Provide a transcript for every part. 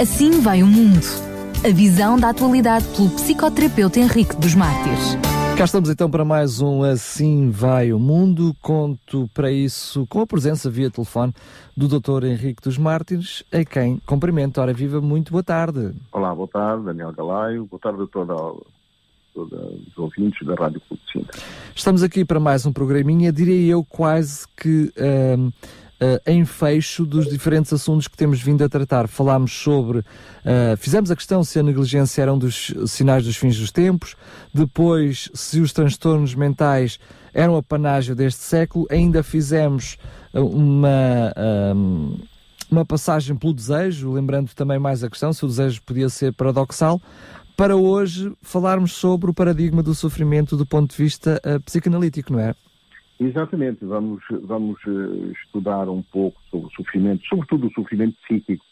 Assim vai o mundo. A visão da atualidade pelo psicoterapeuta Henrique dos Mártires. Cá estamos então para mais um Assim Vai o Mundo. Conto para isso com a presença via telefone do Dr. Henrique dos Mártires, a quem cumprimento. Ora, viva, muito boa tarde. Olá, boa tarde, Daniel Galaio. Boa tarde a toda, toda os ouvintes da Rádio Clube de Sintra. Estamos aqui para mais um programinha, diria eu quase que um, uh, em fecho dos diferentes assuntos que temos vindo a tratar. Falámos sobre, uh, fizemos a questão se a negligência era um dos sinais dos fins dos tempos, depois se os transtornos mentais eram a panágio deste século, ainda fizemos uma... Um, uma passagem pelo desejo, lembrando também mais a questão se o desejo podia ser paradoxal, para hoje falarmos sobre o paradigma do sofrimento do ponto de vista psicanalítico, não é? Exatamente, vamos, vamos uh, estudar um pouco sobre o sofrimento, sobretudo o sofrimento psíquico,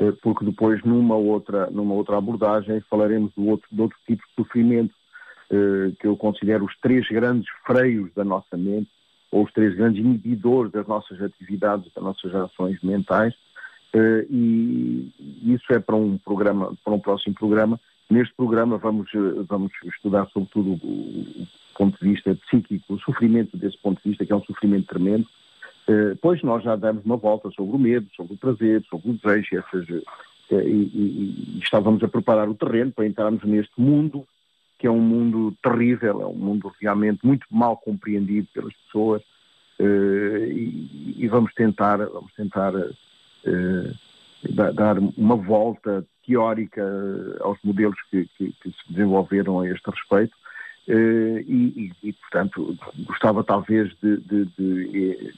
uh, porque depois numa outra, numa outra abordagem falaremos do outro, de outro tipo de sofrimento, que eu considero os três grandes freios da nossa mente, ou os três grandes inibidores das nossas atividades, das nossas ações mentais, e isso é para um programa, para um próximo programa, Neste programa vamos, vamos estudar sobretudo o ponto de vista psíquico, o sofrimento desse ponto de vista, que é um sofrimento tremendo. Uh, pois nós já demos uma volta sobre o medo, sobre o prazer, sobre o desejo, essas, uh, e, e, e, estávamos a preparar o terreno para entrarmos neste mundo, que é um mundo terrível, é um mundo realmente muito mal compreendido pelas pessoas, uh, e, e, vamos tentar, vamos tentar dar uma volta teórica aos modelos que, que, que se desenvolveram a este respeito. Uh, e, e, portanto, gostava talvez de, de, de,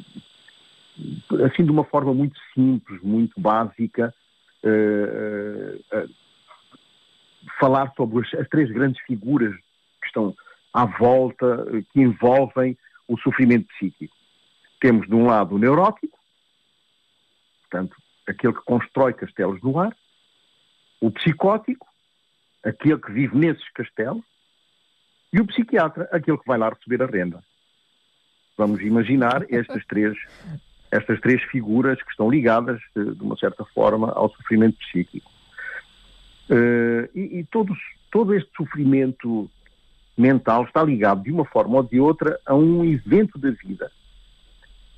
de, assim de uma forma muito simples, muito básica, uh, falar sobre as, as, três grandes figuras que estão à volta, que envolvem o sofrimento psíquico. Temos de um lado o neurótico, portanto, aquele que constrói castelos no ar, o psicótico, aquele que vive nesses castelos, e o psiquiatra, aquele que vai lá receber a renda. Vamos imaginar estas três, estas três figuras que estão ligadas, eh, de uma certa forma, ao sofrimento psíquico. Uh, e, e todo, todo este sofrimento mental está ligado, de uma forma ou de outra, a um evento da vida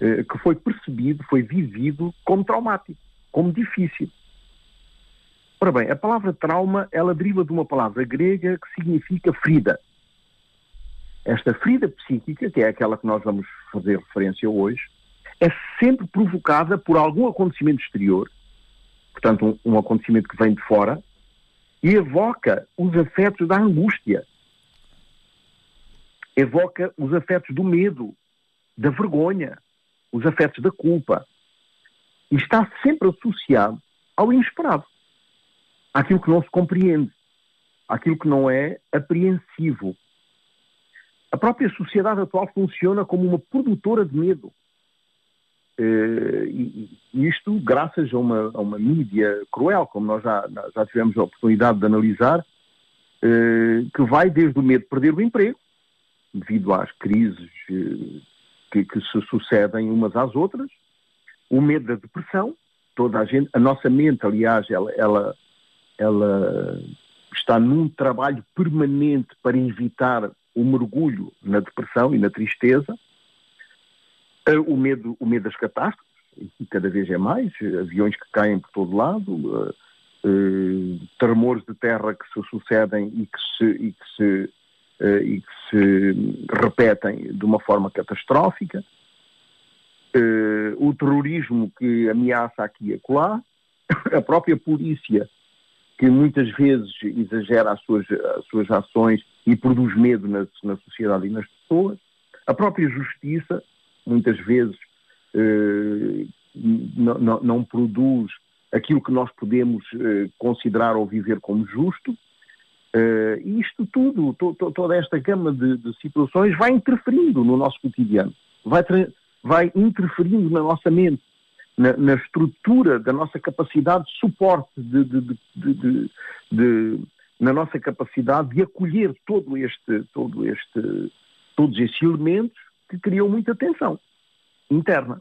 uh, que foi percebido, foi vivido como traumático, como difícil. Ora bem, a palavra trauma, ela deriva de uma palavra grega que significa ferida. Esta ferida psíquica, que é aquela que nós vamos fazer referência hoje, é sempre provocada por algum acontecimento exterior, portanto, um, um acontecimento que vem de fora, e evoca os afetos da angústia, evoca os afetos do medo, da vergonha, os afetos da culpa. E está sempre associado ao inesperado àquilo que não se compreende, àquilo que não é apreensivo. A própria sociedade atual funciona como uma produtora de medo. Uh, e, isto graças a uma, a uma mídia cruel, como nós já, já tivemos a oportunidade de analisar, uh, que vai desde o medo de perder o emprego, devido às crises uh, que, que, se sucedem umas às outras, o medo da depressão, toda a gente, a nossa mente, aliás, ela, ela ela está num trabalho permanente para evitar o mergulho na depressão e na tristeza, eh, o medo, o medo das catástrofes, e cada vez é mais, aviões que caem por todo lado, uh, tremores de terra que se sucedem e que se, e que se, e que se repetem de uma forma catastrófica, o terrorismo que ameaça aqui e acolá, a própria polícia que muitas vezes exagera as suas, as suas ações e produz medo na, na sociedade e nas pessoas. A própria justiça, muitas vezes, eh, não, não, produz aquilo que nós podemos eh, considerar ou viver como justo. Eh, e isto tudo, to, to, toda esta gama de, de, situações vai interferindo no nosso cotidiano, vai, vai interferindo na nossa mente na, na, estrutura da nossa capacidade de suporte, de, de, de, na nossa capacidade de acolher todo este, todo este, todos estes elementos que criam muita tensão interna.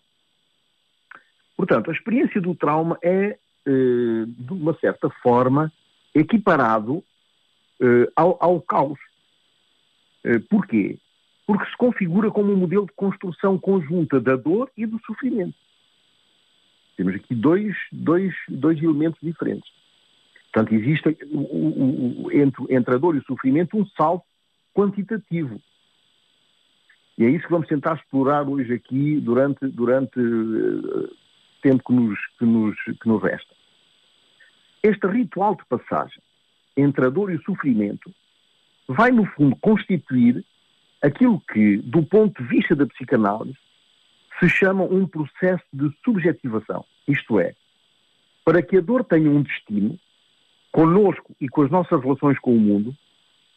Portanto, a experiência do trauma é eh, de uma certa forma, equiparado eh, ao, ao caos. Eh, porquê? Porque se configura como um modelo de construção conjunta da dor e do sofrimento. Temos aqui dois, dois, dois elementos diferentes. Portanto, existe entre, entre a dor e o sofrimento um salto quantitativo. E é isso que vamos tentar explorar hoje aqui durante, durante o uh, tempo que nos, que, nos, que nos resta. Este ritual de passagem entre a dor e o sofrimento vai, no fundo, constituir aquilo que, do ponto de vista da psicanálise, se chama um processo de subjetivação. Isto é, para que a dor tenha um destino, conosco e com as nossas relações com o mundo,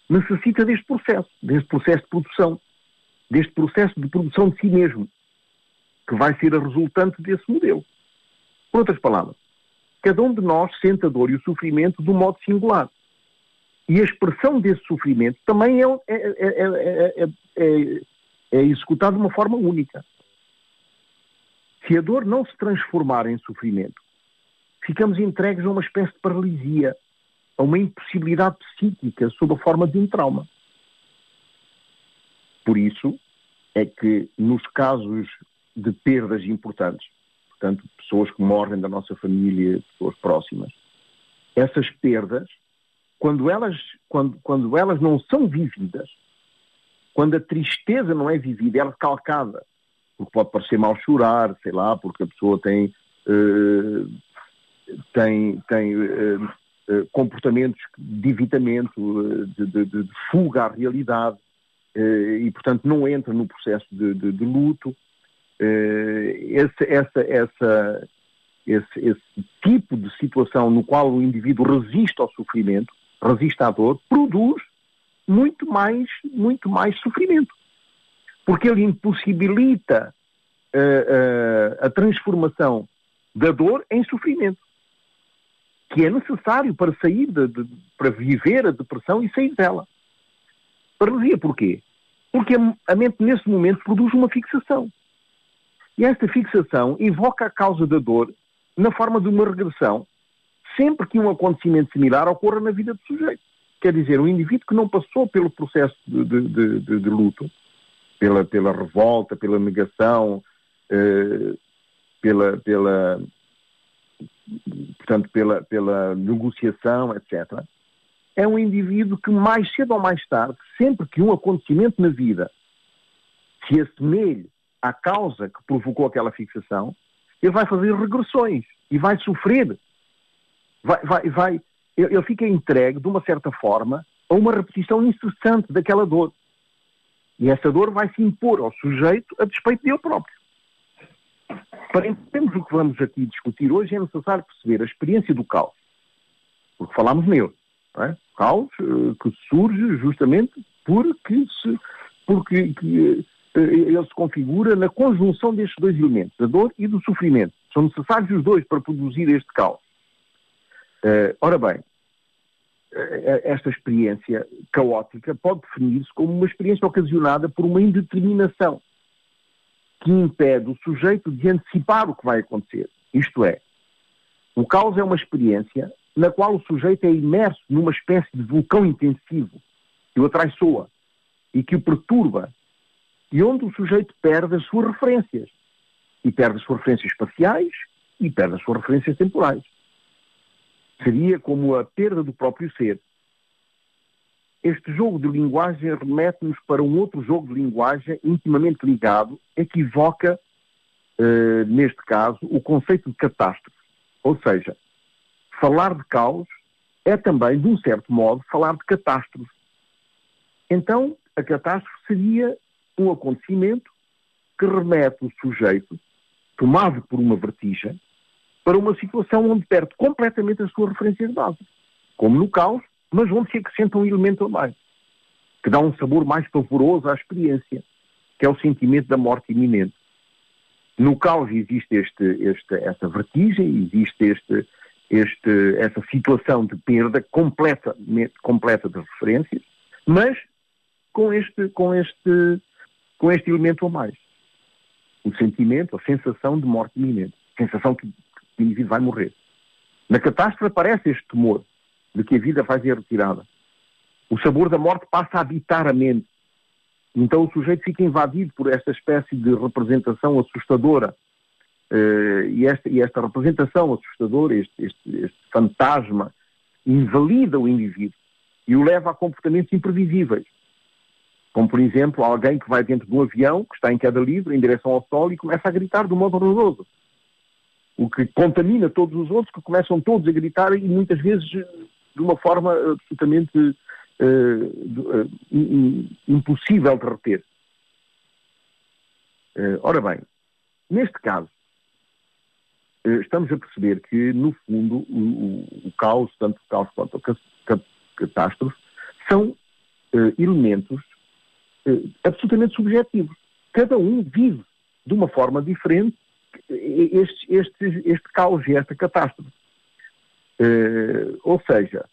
necessita deste processo, deste processo de produção, deste processo de produção de si mesmo, que vai ser a resultante desse modelo. Por outras palavras, cada um de nós sente a dor e o sofrimento de um modo singular. E a expressão desse sofrimento também é, é, é, é, é executada de uma forma única. Se a dor não se transformar em sofrimento, ficamos entregues a uma espécie de paralisia, a uma impossibilidade psíquica sob a forma de um trauma. Por isso é que nos casos de perdas importantes, portanto, pessoas que morrem da nossa família, pessoas próximas, essas perdas, quando elas, quando, quando elas não são vividas, quando a tristeza não é vivida, ela é calcada, porque pode parecer mal chorar, sei lá, porque a pessoa tem, uh, tem, tem uh, comportamentos de evitamento, de, de, de, fuga à realidade, e, portanto, não entra no processo de, de luto. Esse, essa, essa, esse, esse tipo de situação no qual o indivíduo resiste ao sofrimento, resiste à dor, produz muito mais, muito mais sofrimento porque ele impossibilita uh, uh, a transformação da dor em sofrimento, que é necessário para sair, de, de, para viver a depressão e sair dela. Paralisia porquê? Porque a mente nesse momento produz uma fixação. E esta fixação invoca a causa da dor na forma de uma regressão, sempre que um acontecimento similar ocorra na vida do sujeito. Quer dizer, um indivíduo que não passou pelo processo de, de, de, de luto, pela, pela revolta, pela negação, eh, pela, pela, portanto, pela, pela negociação, etc., é um indivíduo que mais cedo ou mais tarde, sempre que um acontecimento na vida se assemelhe à causa que provocou aquela fixação, ele vai fazer regressões e vai sofrer. Vai, vai, vai, ele fica entregue, de uma certa forma, a uma repetição incessante daquela dor. E essa dor vai se impor ao sujeito a despeito dele próprio. Para entendermos o que vamos aqui discutir hoje, é necessário perceber a experiência do caos. Porque falámos nele. É? Caos uh, que surge justamente porque, se, porque que, uh, ele se configura na conjunção destes dois elementos, da dor e do sofrimento. São necessários os dois para produzir este caos. Uh, ora bem, eh, esta experiência caótica pode definir-se como uma experiência ocasionada por uma indeterminação que impede o sujeito de antecipar o que vai acontecer. Isto é, o caos é uma experiência na qual o sujeito é imerso numa espécie de vulcão intensivo que o atraiçoa e que o perturba e onde o sujeito perde as suas referências. E perde as suas referências espaciais e perde as suas referências temporais. Seria como a perda do próprio ser. Este jogo de linguagem remete-nos para um outro jogo de linguagem intimamente ligado, equivoca, uh, neste caso, o conceito de catástrofe. Ou seja, falar de caos é também, de um certo modo, falar de catástrofe. Então, a catástrofe seria um acontecimento que remete o sujeito, tomado por uma vertigem, para uma situação onde perde completamente as suas referências básicas, como no caos, mas onde se acrescenta um elemento a mais, que dá um sabor mais pavoroso à experiência, que é o sentimento da morte iminente. No caos existe este, este, esta vertigem, existe este, este, essa situação de perda completa, completa de referências, mas com este, com este, com este elemento a mais. O sentimento, a sensação de morte iminente. Sensação que o indivíduo vai morrer. Na catástrofe aparece este temor de que a vida vai ser retirada. O sabor da morte passa a habitar a mente. Então o sujeito fica invadido por esta espécie de representação assustadora. Uh, e, esta, e, esta, representação assustadora, este, este, este, fantasma, invalida o indivíduo e o leva a comportamentos imprevisíveis. Como, por exemplo, alguém que vai dentro de um avião, que está em queda livre, em direção ao sol, e começa a gritar de um modo horroroso. O que contamina todos os outros, que começam todos a gritar e muitas vezes de uma forma absolutamente uh, uh, impossível de reter. Uh, ora bem, neste caso, estamos a perceber que, no fundo, o, o, o caos, tanto o caos quanto a catástrofe, são elementos absolutamente subjetivos. Cada um vive de uma forma diferente este, este, este caos e esta catástrofe. Uh, ou seja,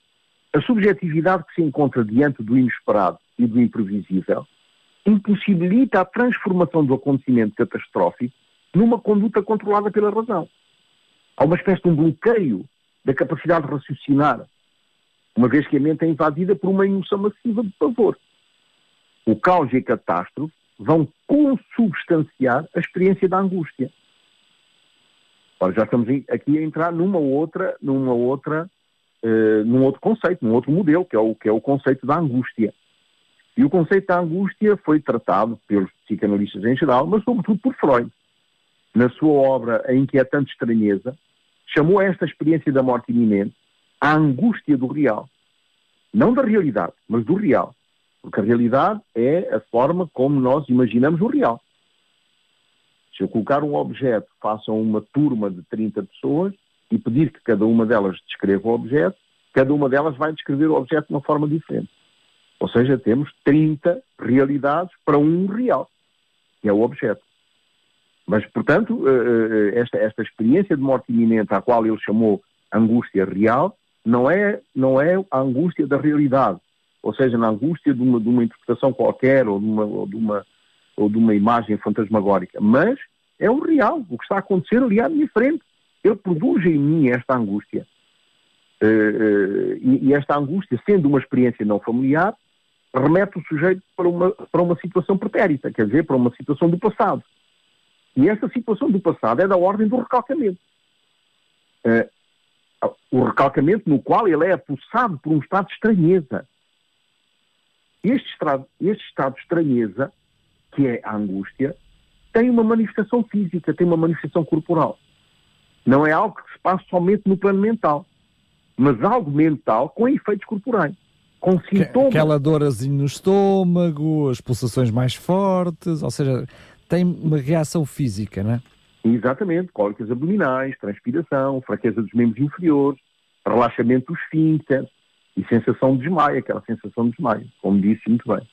a subjetividade que se encontra diante do inesperado e do imprevisível impossibilita a transformação do acontecimento catastrófico numa conduta controlada pela razão. Há uma espécie de um bloqueio da capacidade de raciocinar, uma vez que a mente é invadida por uma emoção massiva de pavor. O caos e a catástrofe vão consubstanciar a experiência da angústia. Ora, já estamos aqui a entrar numa outra, numa outra, uh, num outro conceito, num outro modelo, que é, o, que é o conceito da angústia. E o conceito da angústia foi tratado pelos psicanalistas em geral, mas sobretudo por Freud. Na sua obra A Inquietante Estranheza, chamou esta experiência da morte iminente a angústia do real. Não da realidade, mas do real. Porque a realidade é a forma como nós imaginamos o real. Se eu colocar um objeto, façam uma turma de 30 pessoas e pedir que cada uma delas descreva o objeto, cada uma delas vai descrever o objeto de uma forma diferente. Ou seja, temos 30 realidades para um real, que é o objeto. Mas, portanto, eh, eh, esta, esta experiência de morte iminente, à qual ele chamou angústia real, não é, não é a angústia da realidade, ou seja, na angústia de uma, de uma interpretação qualquer ou de uma, ou de uma, ou de uma imagem fantasmagórica, mas é o real, o que está a acontecer ali à minha frente. Ele produz em mim esta angústia. Uh, uh, e, e, esta angústia, sendo uma experiência não familiar, remete o sujeito para uma, para uma situação pretérita, quer dizer, para uma situação do passado. E essa situação do passado é da ordem do recalcamento. Uh, o recalcamento no qual ele é apulsado por um estado de estranheza. Este estado, este estado de estranheza, que é a angústia, tem uma manifestação física, tem uma manifestação corporal. Não é algo que se passa somente no plano mental, mas algo mental com efeitos corporais, com sintomas. Aquela dorazinha no estômago, as pulsações mais fortes, ou seja, tem uma reação física, não é? Exatamente, cólicas abdominais, transpiração, fraqueza dos membros inferiores, relaxamento dos esfíncteres e sensação de desmaio, aquela sensação de desmaio, como disse muito bem.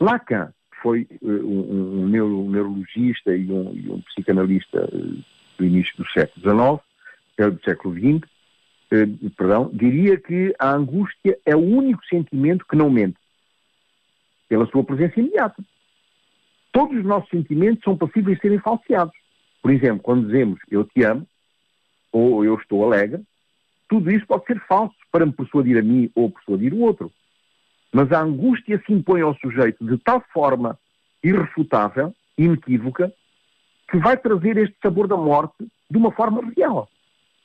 Lacan foi uh, um, um, neurologista e um, e um psicanalista uh, do início do século XIX, é do século XX, uh, perdão, diria que a angústia é o único sentimento que não mente, pela sua presença imediata. Todos os nossos sentimentos são passíveis de serem falseados. Por exemplo, quando dizemos eu te amo, ou eu estou alegre, tudo isso pode ser falso para me persuadir a mim ou persuadir o outro. Mas a angústia se impõe ao sujeito de tal forma irrefutável, inequívoca, que vai trazer este sabor da morte de uma forma real,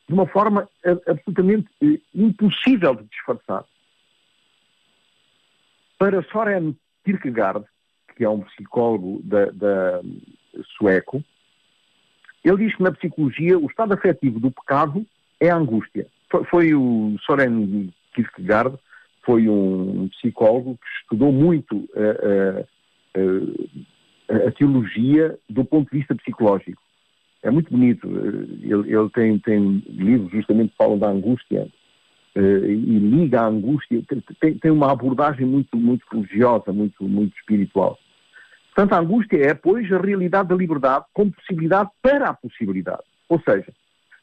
de uma forma absolutamente eh, impossível de disfarçar. Para Soren Kierkegaard, que é um psicólogo da, da sueco, ele diz que na psicologia o estado afetivo do pecado é a angústia. Foi o Soren Kierkegaard foi um psicólogo que estudou muito a, a, a, a teologia do ponto de vista psicológico. É muito bonito. Ele, ele tem, tem, livros justamente que falam da angústia uh, e liga a angústia. Tem, tem, uma abordagem muito, muito religiosa, muito, muito espiritual. Portanto, a angústia é, pois, a realidade da liberdade como possibilidade para a possibilidade. Ou seja,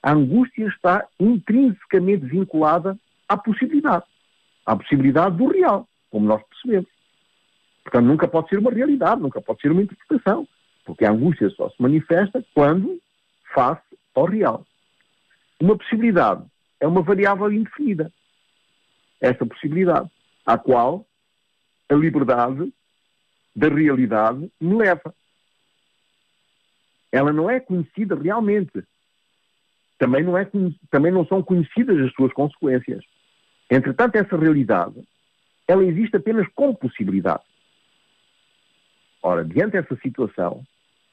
a angústia está intrinsecamente vinculada à possibilidade à possibilidade do real, como nós percebemos. Portanto, nunca pode ser uma realidade, nunca pode ser uma interpretação, porque a angústia só se manifesta quando face ao real. uma possibilidade é uma variável indefinida. Essa possibilidade, à qual a liberdade da realidade me leva. Ela não é conhecida realmente. Também não, é, também não são conhecidas as suas consequências. Entretanto, essa realidade, ela existe apenas como possibilidade. Ora, diante dessa situação,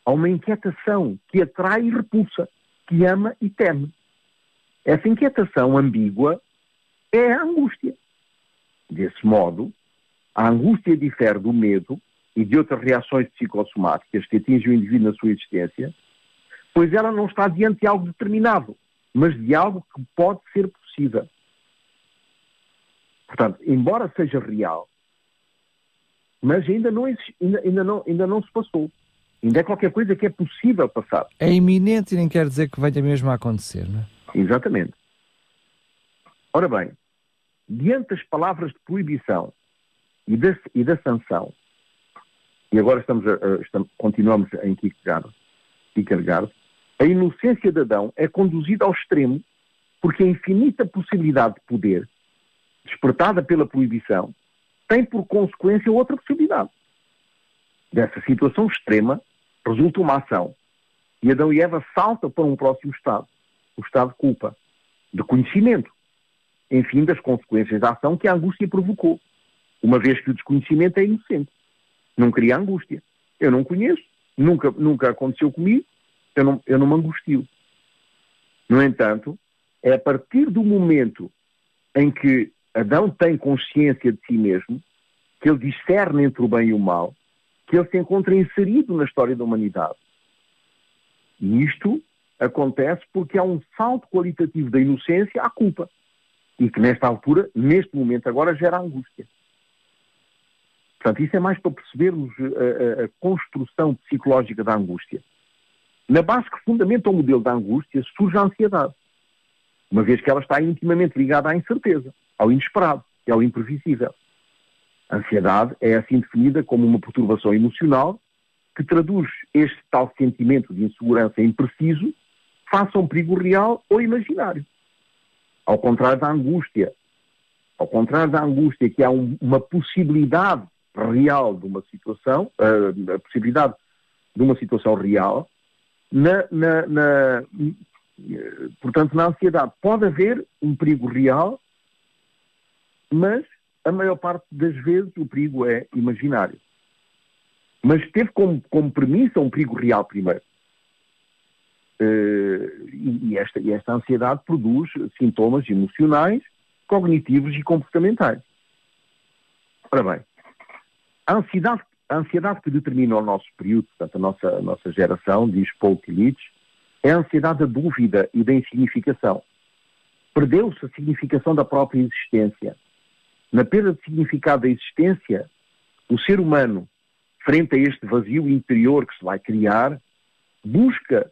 há uma inquietação que atrai e repulsa, que ama e teme. Essa inquietação ambígua é a angústia. Desse modo, a angústia difere do medo e de outras reações psicossomáticas que atingem o indivíduo na sua existência, pois ela não está diante de algo determinado, mas de algo que pode ser possível. Portanto, embora seja real, mas ainda não, ainda, ainda, não, ainda não se passou. Ainda é qualquer coisa que é possível passar. É iminente e nem quer dizer que venha mesmo a acontecer, não é? Exatamente. Ora bem, diante das palavras de proibição e da, e da sanção, e agora estamos, a, a, estamos continuamos em Kierkegaard, Kierkegaard, a inocência de Adão é conduzida ao extremo porque a infinita possibilidade de poder, despertada pela proibição, tem por consequência outra possibilidade. Dessa situação extrema resulta uma ação. E Adão e Eva saltam para um próximo estado, o estado de culpa, de conhecimento, enfim, das consequências da ação que a angústia provocou, uma vez que o desconhecimento é inocente. Não cria angústia. Eu não conheço, nunca, nunca aconteceu comigo, eu não, eu não me angustio. No entanto, é a partir do momento em que Adão tem consciência de si mesmo, que ele discerne entre o bem e o mal, que ele se encontra inserido na história da humanidade. E isto acontece porque há um salto qualitativo da inocência à culpa. E que nesta altura, neste momento agora, gera angústia. Portanto, isso é mais para percebermos a, a, a construção psicológica da angústia. Na base que fundamenta o modelo da angústia surge a ansiedade, uma vez que ela está intimamente ligada à incerteza, ao inesperado e ao imprevisível. A ansiedade é assim definida como uma perturbação emocional que traduz este tal sentimento de insegurança impreciso face a um perigo real ou imaginário. Ao contrário da angústia, ao contrário da angústia que há um, uma possibilidade real de uma situação, uh, a possibilidade de uma situação real, na, na, na, portanto, na ansiedade pode haver um perigo real, mas a maior parte das vezes o perigo é imaginário. Mas teve como, como premissa um perigo real primeiro. Uh, e, esta, e esta ansiedade produz sintomas emocionais, cognitivos e comportamentais. Ora bem, a ansiedade, a ansiedade que determina o nosso período, portanto, a nossa, a nossa geração, diz Paul Tillich, é a ansiedade da dúvida e da insignificação. Perdeu-se a significação da própria existência. Na perda de significado da existência, o ser humano, frente a este vazio interior que se vai criar, busca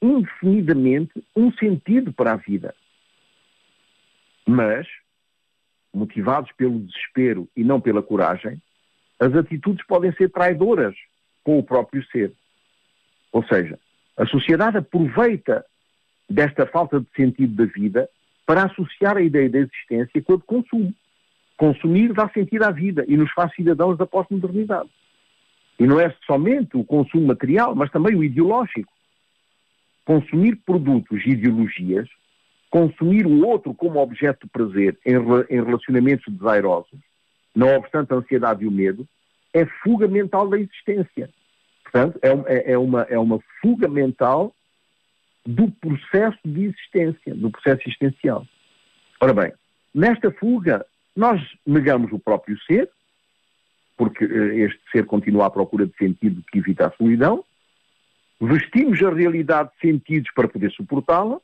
indefinidamente um sentido para a vida. Mas, motivados pelo desespero e não pela coragem, as atitudes podem ser traidoras com o próprio ser. Ou seja, a sociedade aproveita desta falta de sentido da vida para associar a ideia da existência com a de consumo. Consumir dá sentido à vida e nos faz cidadãos da pós-modernidade. E não é somente o consumo material, mas também o ideológico. Consumir produtos e ideologias, consumir o outro como objeto de prazer em, em relacionamentos desairosos, não obstante a ansiedade e o medo, é fuga mental da existência. Portanto, é, é, é, uma, é uma fuga mental do processo de existência, do processo existencial. Ora bem, nesta fuga, nós negamos o próprio ser, porque eh, este ser continua à procura de sentido que evita a solidão, vestimos a realidade de sentidos para poder suportá-la,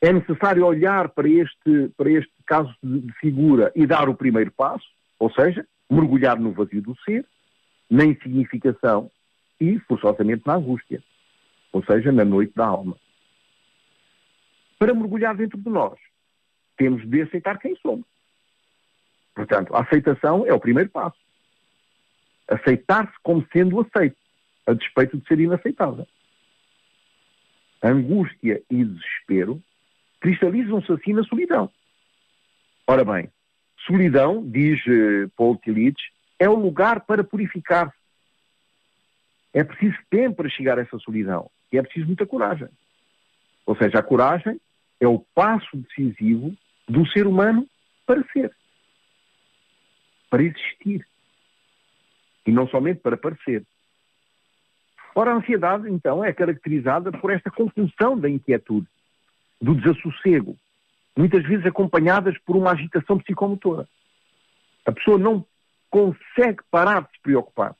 é necessário olhar para este, para este caso de figura e dar o primeiro passo, ou seja, mergulhar no vazio do ser, na insignificação e, forçosamente, na angústia, ou seja, na noite da alma. Para mergulhar dentro de nós, temos de aceitar quem somos. Portanto, a aceitação é o primeiro passo. Aceitar-se como sendo aceito, a despeito de ser inaceitável. angústia e desespero cristalizam-se assim na solidão. Ora bem, solidão, diz uh, Paul Tillich, é o lugar para purificar-se. É preciso tempo para chegar a essa solidão. E é preciso muita coragem. Ou seja, a coragem é o passo decisivo do ser humano para ser. Para existir. E não somente para parecer. Ora, a ansiedade, então, é caracterizada por esta confusão da inquietude, do desassossego, muitas vezes acompanhadas por uma agitação psicomotora. A pessoa não consegue parar de se preocupar,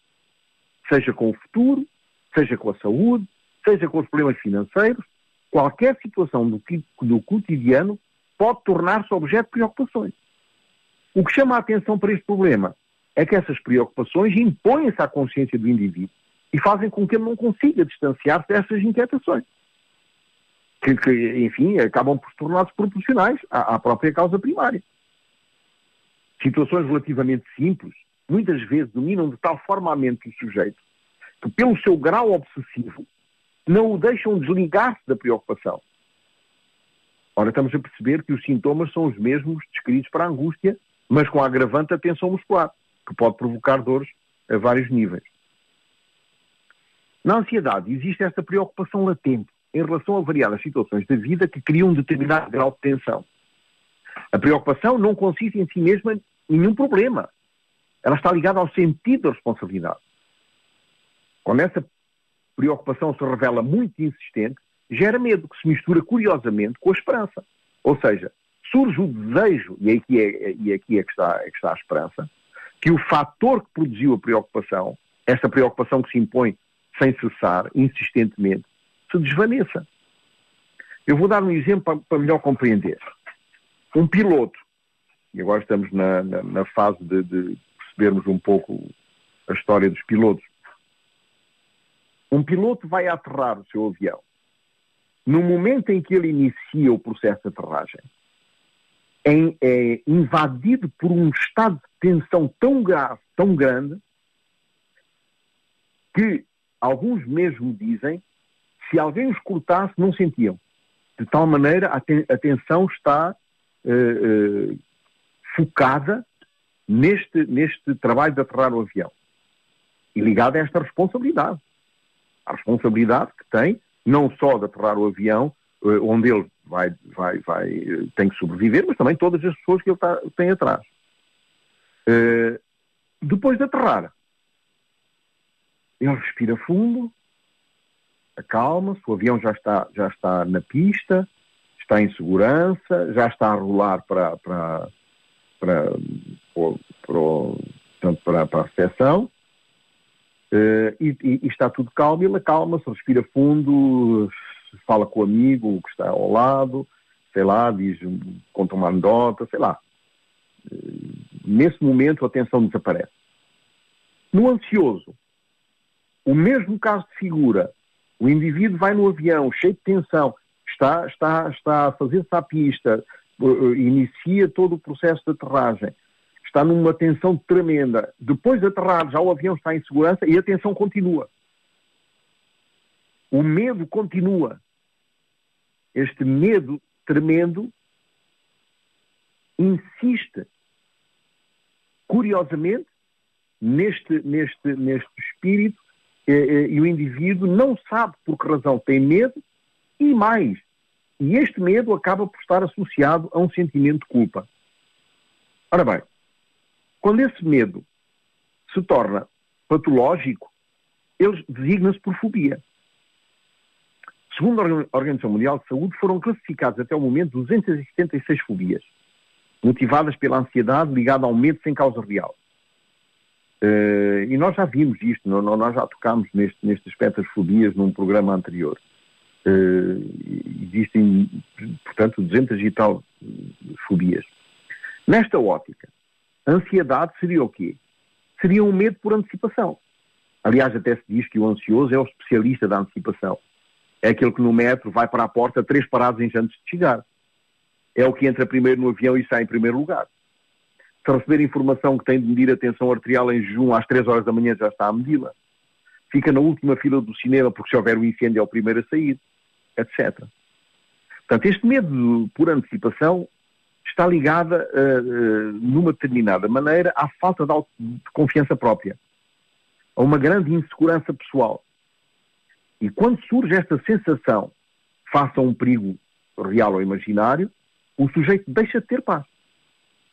seja com o futuro, seja com a saúde, seja com os problemas financeiros, qualquer situação do, do cotidiano pode tornar-se objeto de preocupações. O que chama a atenção para este problema é que essas preocupações impõem-se à consciência do indivíduo e fazem com que ele não consiga distanciar-se dessas inquietações. Que, que, enfim, acabam por tornar-se proporcionais à, à própria causa primária. Situações relativamente simples, muitas vezes dominam de tal forma a mente do sujeito que, pelo seu grau obsessivo, não o deixam desligar-se da preocupação. Ora, estamos a perceber que os sintomas são os mesmos descritos para a angústia, mas com a agravante da tensão muscular, que pode provocar dores a vários níveis. Na ansiedade existe esta preocupação latente em relação a variadas situações da vida que criam um determinado grau de tensão. A preocupação não consiste em si mesma em nenhum problema. Ela está ligada ao sentido da responsabilidade. Quando essa preocupação se revela muito insistente, gera medo, que se mistura curiosamente com a esperança. Ou seja, surge o desejo, e aqui é, e aqui é, que, está, é que está a esperança, que o fator que produziu a preocupação, essa preocupação que se impõe sem cessar, insistentemente, se desvaneça. Eu vou dar um exemplo para, para melhor compreender. Um piloto, e agora estamos na, na, na fase de, de percebermos um pouco a história dos pilotos. Um piloto vai aterrar o seu avião. No momento em que ele inicia o processo de aterragem, é, é invadido por um estado de tensão tão grave, tão grande, que alguns mesmo dizem se alguém os cortasse, não sentiam. De tal maneira, a, ten a tensão está uh, uh, focada neste, neste trabalho de aterrar o avião. E ligada a esta responsabilidade. A responsabilidade que tem, não só de aterrar o avião, onde ele vai, vai, vai, tem que sobreviver, mas também todas as pessoas que ele tá, tem atrás. depois de aterrar, ele respira fundo, acalma-se, o avião já está, já está na pista, está em segurança, já está a rolar para, para, para, para, para, para a recepção uh, e, e, está tudo calmo, ele acalma-se, respira fundo, fala com o amigo que está ao lado, sei lá, diz, conta uma anedota, sei lá. Uh, nesse momento a tensão desaparece. No ansioso, o mesmo caso de figura, o indivíduo vai no avião cheio de tensão, está, está, está a fazer-se à pista, uh, inicia todo o processo de aterragem, está numa tensão tremenda. Depois de aterrar, já o avião está em segurança e a tensão continua. O medo continua. Este medo tremendo insiste, curiosamente, neste, neste, neste espírito e o indivíduo não sabe por que razão tem medo e mais. E este medo acaba por estar associado a um sentimento de culpa. Ora bem, quando esse medo se torna patológico, ele designa-se por fobia. Segundo a Organização Mundial de Saúde, foram classificados até o momento 276 fobias, motivadas pela ansiedade ligada ao medo sem causa real. Uh, e nós já vimos isto, não, nós já tocámos neste, neste aspecto das fobias num programa anterior. Uh, existem, portanto, 200 e tal fobias. Nesta ótica, ansiedade seria o quê? Seria um medo por antecipação. Aliás, até se diz que o ansioso é o especialista da antecipação. É aquele que no metro vai para a porta três paradas antes de chegar. É o que entra primeiro no avião e sai em primeiro lugar se receber informação que tem de medir a tensão arterial em jejum às 3 horas da manhã já está a medi-la. Fica na última fila do cinema porque se houver um incêndio é o primeiro a sair. etc. Portanto, este medo por antecipação está ligado, uh, uh, numa determinada maneira, à falta de, de confiança própria, a uma grande insegurança pessoal. E quando surge esta sensação face a um perigo real ou imaginário, o sujeito deixa de ter paz.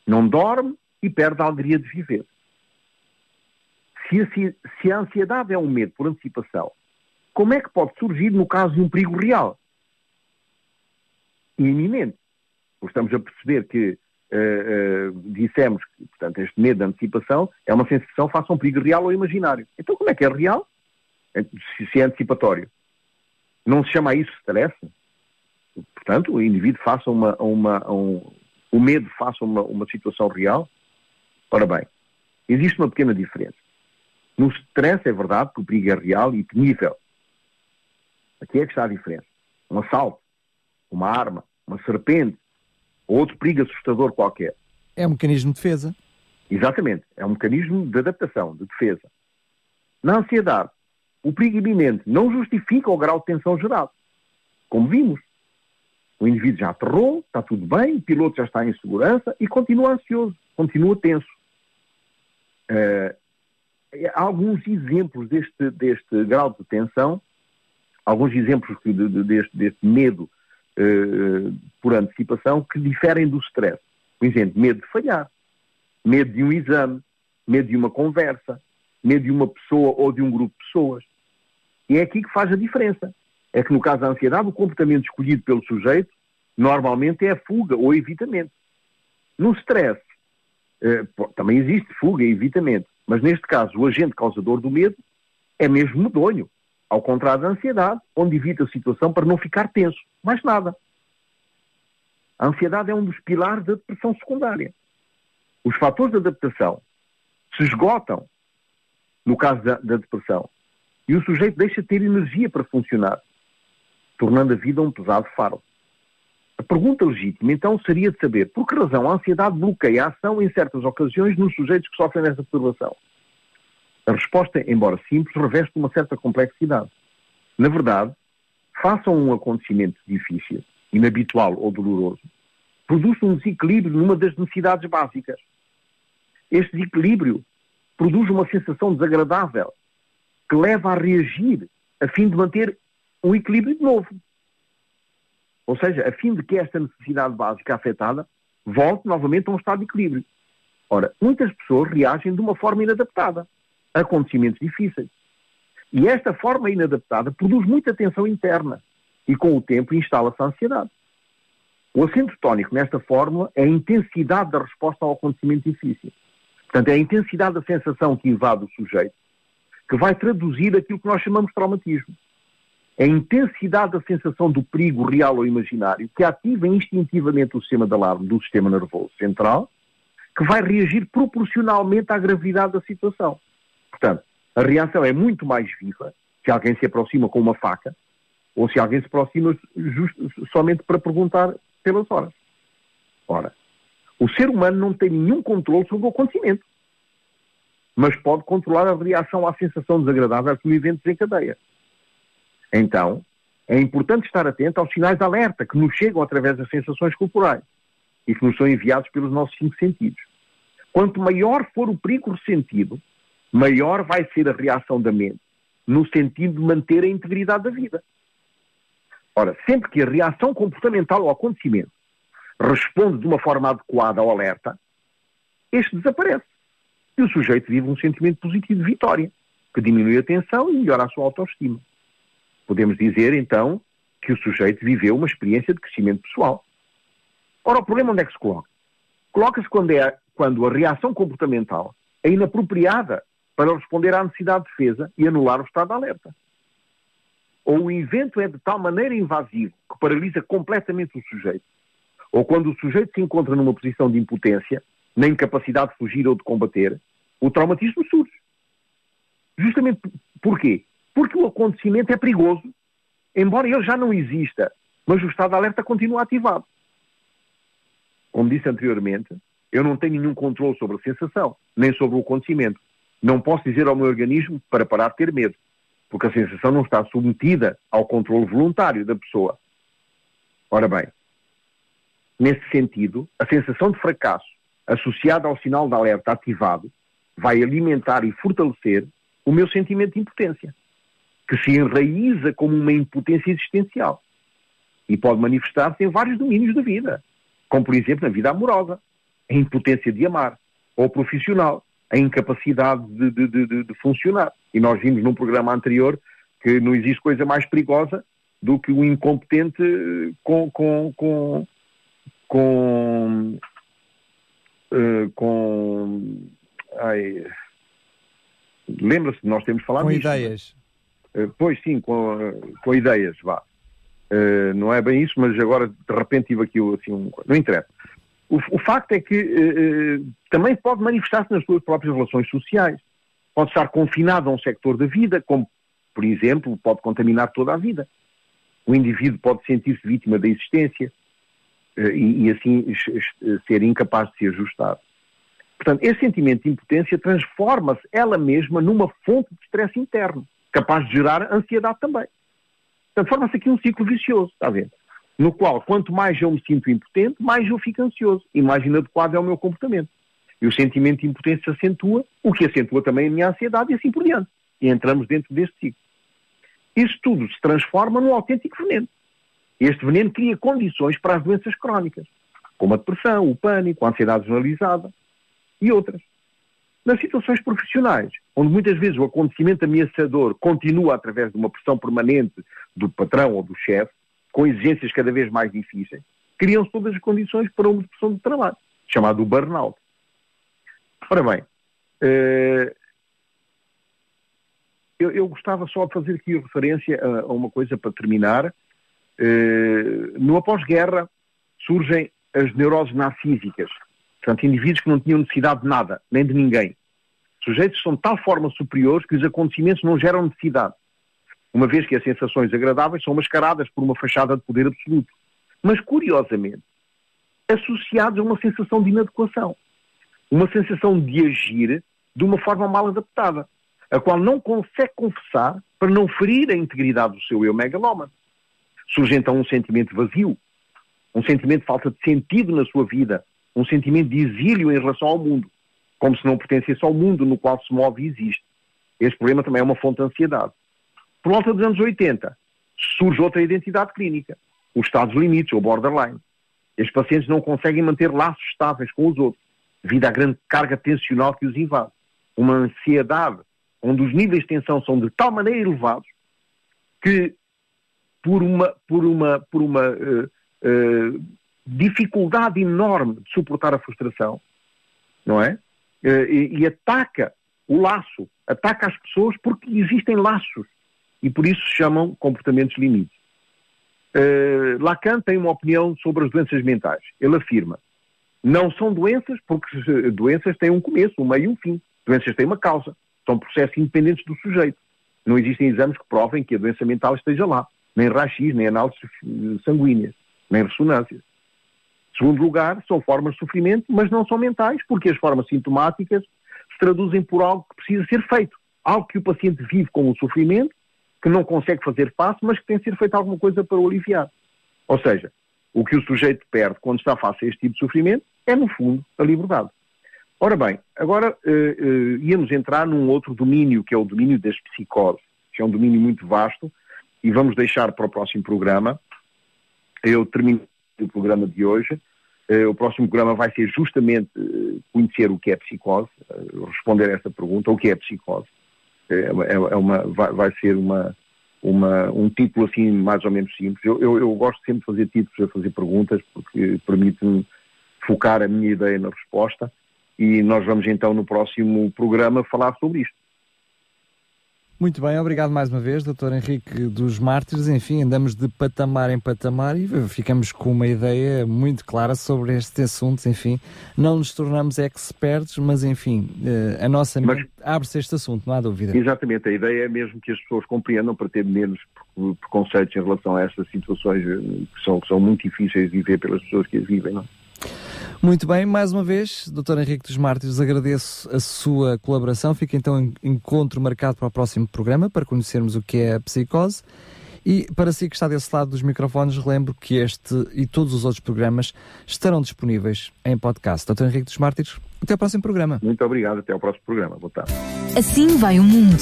Não dorme e perde a alegria de viver. Se a, ansiedade é um medo por antecipação, como é que pode surgir no caso de um perigo real? Iminente. Estamos a perceber que uh, uh, dissemos que, portanto, este medo de antecipação é uma sensação face a um perigo real ou imaginário. Então, como é que é real? Se, é antecipatório. Não se chama isso stress? Portanto, o indivíduo faça uma, uma um, o medo faça uma, uma situação real. Ora bem, existe uma pequena diferença. No stress é verdade que o perigo é real e temível. Aqui é que está a diferença. Um assalto, uma arma, uma serpente, ou outro perigo assustador qualquer. É um mecanismo de defesa. Exatamente. É um mecanismo de adaptação, de defesa. Na ansiedade, o perigo iminente não justifica o grau de tensão gerado. Como vimos, o indivíduo já aterrou, está tudo bem, o piloto já está em segurança e continua ansioso, continua tenso. Uh, há alguns exemplos deste, deste grau de tensão, alguns exemplos de, de, deste, deste, medo uh, por antecipação que diferem do stress. Por exemplo, medo de falhar, medo de um exame, medo de uma conversa, medo de uma pessoa ou de um grupo de pessoas. E é aqui que faz a diferença. É que no caso da ansiedade, o comportamento escolhido pelo sujeito normalmente é a fuga ou evitamento. No stress, eh, também existe fuga e evitamento, mas neste caso o agente causador do medo é mesmo medonho, ao contrário da ansiedade, onde evita a situação para não ficar tenso. Mais nada. A ansiedade é um dos pilares da depressão secundária. Os fatores de adaptação se esgotam no caso da, da depressão e o sujeito deixa de ter energia para funcionar, tornando a vida um pesado fardo. A pergunta legítima, então, seria de saber por que razão a ansiedade bloqueia a ação em certas ocasiões nos sujeitos que sofrem dessa perturbação. A resposta, embora simples, reveste uma certa complexidade. Na verdade, a um acontecimento difícil, inabitual ou doloroso, produz um desequilíbrio numa das necessidades básicas. Este desequilíbrio produz uma sensação desagradável que leva a reagir a fim de manter um equilíbrio de novo. Ou seja, a fim de que esta necessidade básica afetada volte novamente a um estado de equilíbrio. Ora, muitas pessoas reagem de uma forma inadaptada a acontecimentos difíceis. E esta forma inadaptada produz muita tensão interna e, com o tempo, instala-se a ansiedade. O acento tónico nesta fórmula é a intensidade da resposta ao acontecimento difícil. Portanto, é a intensidade da sensação que invade o sujeito que vai traduzir aquilo que nós chamamos de traumatismo. A intensidade da sensação do perigo real ou imaginário que ativa instintivamente o sistema de alarme do sistema nervoso central, que vai reagir proporcionalmente à gravidade da situação. Portanto, a reação é muito mais viva se alguém se aproxima com uma faca ou se alguém se aproxima just, somente para perguntar pelas horas. Ora, o ser humano não tem nenhum controle sobre o acontecimento, mas pode controlar a reação à sensação desagradável que o evento desencadeia. Então, é importante estar atento aos sinais de alerta que nos chegam através das sensações corporais e que nos são enviados pelos nossos cinco sentidos. Quanto maior for o perigo ressentido, maior vai ser a reação da mente, no sentido de manter a integridade da vida. Ora, sempre que a reação comportamental ao acontecimento responde de uma forma adequada ao alerta, este desaparece. E o sujeito vive um sentimento positivo de vitória, que diminui a tensão e melhora a sua autoestima. Podemos dizer, então, que o sujeito viveu uma experiência de crescimento pessoal. Ora, o problema onde é que se coloca? Coloca-se quando, é, quando a reação comportamental é inapropriada para responder à necessidade de defesa e anular o estado de alerta. Ou o evento é de tal maneira invasivo que paralisa completamente o sujeito. Ou quando o sujeito se encontra numa posição de impotência, na incapacidade de fugir ou de combater, o traumatismo surge. Justamente porquê? Porque o acontecimento é perigoso, embora ele já não exista, mas o estado de alerta continua ativado. Como disse anteriormente, eu não tenho nenhum controle sobre a sensação, nem sobre o acontecimento. Não posso dizer ao meu organismo para parar de ter medo. porque a sensação não está submetida ao controle voluntário da pessoa. Ora bem, nesse sentido, a sensação de fracasso associada ao sinal de alerta ativado vai alimentar e fortalecer o meu sentimento de impotência, que se enraiza como uma impotência existencial e pode manifestar-se em vários domínios da vida, como por exemplo na vida amorosa, a impotência de amar, ou profissional, a incapacidade de, de, de, de, funcionar. E nós vimos num programa anterior que não existe coisa mais perigosa do que o incompetente com, com, com, com, uh, com lembra-se, nós temos falado com disso. ideias. Uh, pois sim, com, com ideias, vá. Uh, não é bem isso, mas agora de repente tive aqui assim um. Não interessa. O, o facto é que também pode manifestar-se nas suas próprias relações sociais. Pode estar confinado a um sector da vida, como, por exemplo, pode contaminar toda a vida. O indivíduo pode sentir-se vítima da existência e, e, assim ser incapaz de se ajustar. Portanto, esse sentimento de impotência transforma-se ela mesma numa fonte de stress interno, capaz de gerar ansiedade também. Portanto, forma-se aqui um ciclo vicioso, está a ver? No qual, quanto mais eu me sinto impotente, mais eu fico ansioso e mais inadequado é o meu comportamento. E o sentimento de impotência se acentua, o que acentua também a minha ansiedade e assim por diante. E entramos dentro deste ciclo. Isso tudo se transforma num autêntico veneno. Este veneno cria condições para as doenças crónicas, como a depressão, o pânico, a ansiedade generalizada e outras. Nas situações profissionais, onde muitas vezes o acontecimento ameaçador continua através de uma pressão permanente do patrão ou do chefe, com exigências cada vez mais difíceis, criam-se todas as condições para uma depressão de trabalho, chamado burnout. Ora bem, eh, eu, gostava só de fazer aqui referência a uma coisa para terminar. Eh, no após-guerra surgem as neuroses narcísicas, Portanto, indivíduos que não tinham necessidade de nada, nem de ninguém. Sujeitos são de tal forma superiores que os acontecimentos não geram necessidade, uma vez que as sensações agradáveis são mascaradas por uma fachada de poder absoluto. Mas, curiosamente, associados a uma sensação de inadequação. Uma sensação de agir de uma forma mal adaptada, a qual não consegue confessar para não ferir a integridade do seu eu megalómano. Surge então um sentimento vazio, um sentimento de falta de sentido na sua vida, um sentimento de exílio em relação ao mundo, como se não pertencesse ao mundo no qual se move e existe. Este problema também é uma fonte de ansiedade. Por volta dos anos 80, surge outra identidade clínica, os estados limites, ou borderline. Estes pacientes não conseguem manter laços estáveis com os outros, devido à grande carga tensional que os invade. Uma ansiedade onde os níveis de tensão são de tal maneira elevados que, por uma, por uma, por uma uh, uh, dificuldade enorme de suportar a frustração, não é? Eh, e, e, ataca o laço, ataca as pessoas porque existem laços e por isso se chamam comportamentos limites. Uh, Lacan tem uma opinião sobre as doenças mentais. Ele afirma: não são doenças porque doenças têm um começo, um meio e um fim. Doenças têm uma causa, são processos independentes do sujeito. Não existem exames que provem que a doença mental esteja lá, nem raio-x, nem análises sanguíneas, nem ressonâncias. Segundo lugar, são formas de sofrimento, mas não são mentais, porque as formas sintomáticas se traduzem por algo que precisa ser feito. Algo que o paciente vive com o sofrimento, que não consegue fazer face, mas que tem de ser feito alguma coisa para o aliviar. Ou seja, o que o sujeito perde quando está face a este tipo de sofrimento é, no fundo, a liberdade. Ora bem, agora uh, uh, íamos entrar num outro domínio, que é o domínio das psicoses, que é um domínio muito vasto, e vamos deixar para o próximo programa. Eu termino o programa de hoje. Uh, o próximo programa vai ser justamente uh, conhecer o que é psicose, uh, responder a essa pergunta, o que é psicose. É, é, é uma, vai, ser uma, uma, um título assim mais ou menos simples. Eu, eu, eu, gosto sempre de fazer títulos a fazer perguntas porque permite-me focar a minha ideia na resposta e nós vamos então no próximo programa falar sobre isto. Muito bem, obrigado mais uma vez, Dr. Henrique dos Mártires. Enfim, andamos de patamar em patamar e ficamos com uma ideia muito clara sobre este assunto. Enfim, não nos tornamos expertos, mas enfim, eh, a nossa mente abre-se este assunto, não há dúvida. Exatamente, a ideia é mesmo que as pessoas compreendam para ter menos preconceitos em relação a estas situações eh, que são, que são muito difíceis de viver pelas pessoas que as vivem. Não? É? Muito bem, mais uma vez, Dr. Henrique dos Mártires, agradeço a sua colaboração. Fica então em encontro marcado para o próximo programa, para conhecermos o que é a psicose. E para si que está desse lado dos microfones, relembro que este e todos os outros programas estarão disponíveis em podcast. Dr. Henrique dos Mártires, até ao próximo programa. Muito obrigado, até ao próximo programa. Boa tarde. Assim vai o mundo.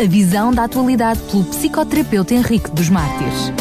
A visão da atualidade pelo psicoterapeuta Henrique dos Mártires.